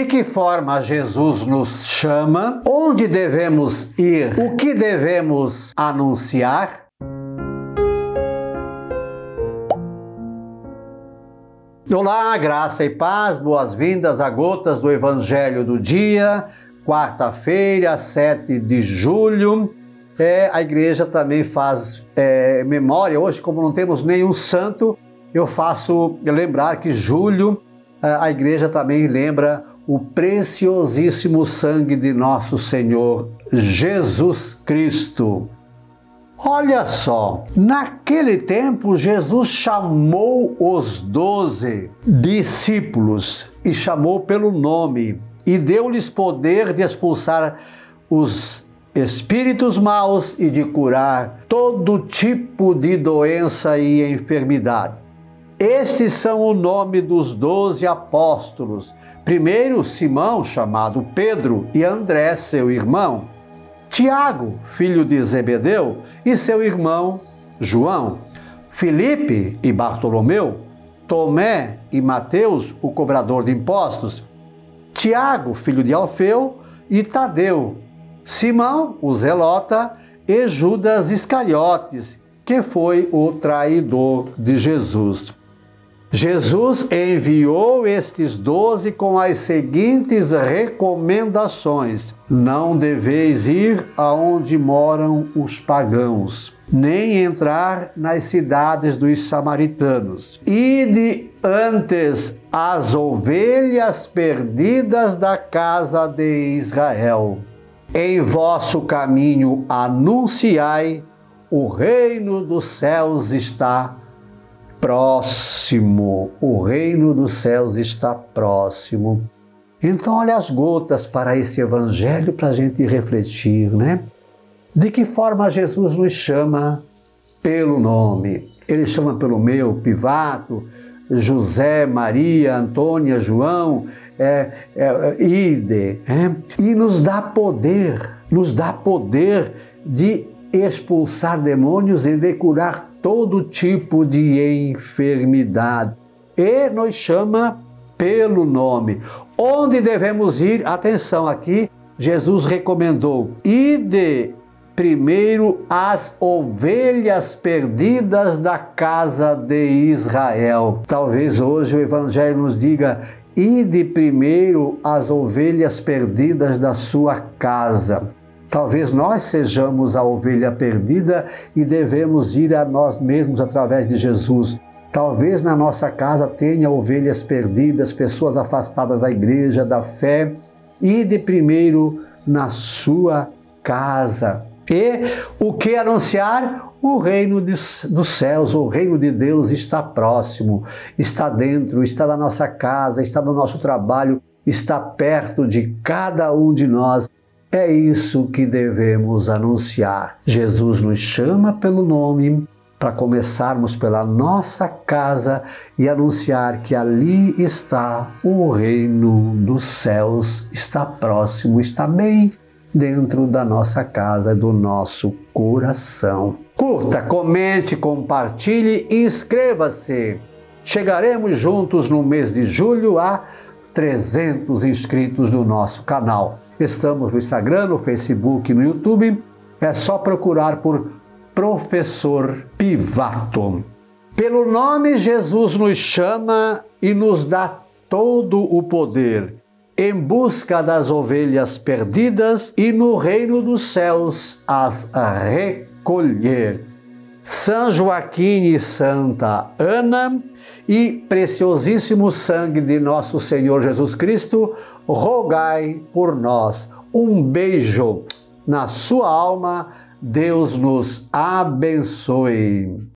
De que forma Jesus nos chama? Onde devemos ir? O que devemos anunciar? Olá, graça e paz, boas-vindas a Gotas do Evangelho do Dia, quarta-feira, 7 de julho. É, a igreja também faz é, memória, hoje, como não temos nenhum santo, eu faço lembrar que julho a igreja também lembra o preciosíssimo sangue de nosso Senhor Jesus Cristo. Olha só, naquele tempo Jesus chamou os doze discípulos e chamou pelo nome e deu-lhes poder de expulsar os espíritos maus e de curar todo tipo de doença e enfermidade. Estes são o nome dos doze apóstolos. Primeiro, Simão, chamado Pedro, e André, seu irmão. Tiago, filho de Zebedeu, e seu irmão João. Filipe e Bartolomeu. Tomé e Mateus, o cobrador de impostos. Tiago, filho de Alfeu, e Tadeu. Simão, o zelota, e Judas Iscariotes, que foi o traidor de Jesus. Jesus enviou estes doze com as seguintes recomendações: Não deveis ir aonde moram os pagãos, nem entrar nas cidades dos samaritanos. Ide antes as ovelhas perdidas da casa de Israel. Em vosso caminho anunciai: o reino dos céus está próximo, o reino dos céus está próximo. Então, olha as gotas para esse evangelho para a gente refletir, né? De que forma Jesus nos chama pelo nome? Ele chama pelo meu, Pivato, José, Maria, Antônia, João, é, é, Ide, é? e nos dá poder, nos dá poder de expulsar demônios e de curar todo tipo de enfermidade. E nos chama pelo nome. Onde devemos ir? Atenção aqui, Jesus recomendou: ide primeiro as ovelhas perdidas da casa de Israel. Talvez hoje o Evangelho nos diga: ide primeiro as ovelhas perdidas da sua casa. Talvez nós sejamos a ovelha perdida e devemos ir a nós mesmos através de Jesus. Talvez na nossa casa tenha ovelhas perdidas, pessoas afastadas da igreja, da fé. Ide primeiro na sua casa. E o que anunciar? O reino dos céus, o reino de Deus está próximo, está dentro, está na nossa casa, está no nosso trabalho, está perto de cada um de nós. É isso que devemos anunciar. Jesus nos chama pelo nome para começarmos pela nossa casa e anunciar que ali está o reino dos céus, está próximo, está bem dentro da nossa casa, do nosso coração. Curta, comente, compartilhe e inscreva-se. Chegaremos juntos no mês de julho a 300 inscritos no nosso canal. Estamos no Instagram, no Facebook, no YouTube. É só procurar por Professor Pivato. Pelo nome, Jesus nos chama e nos dá todo o poder em busca das ovelhas perdidas e no reino dos céus as recolher. São Joaquim e Santa Ana e preciosíssimo sangue de nosso Senhor Jesus Cristo, rogai por nós. Um beijo na sua alma. Deus nos abençoe.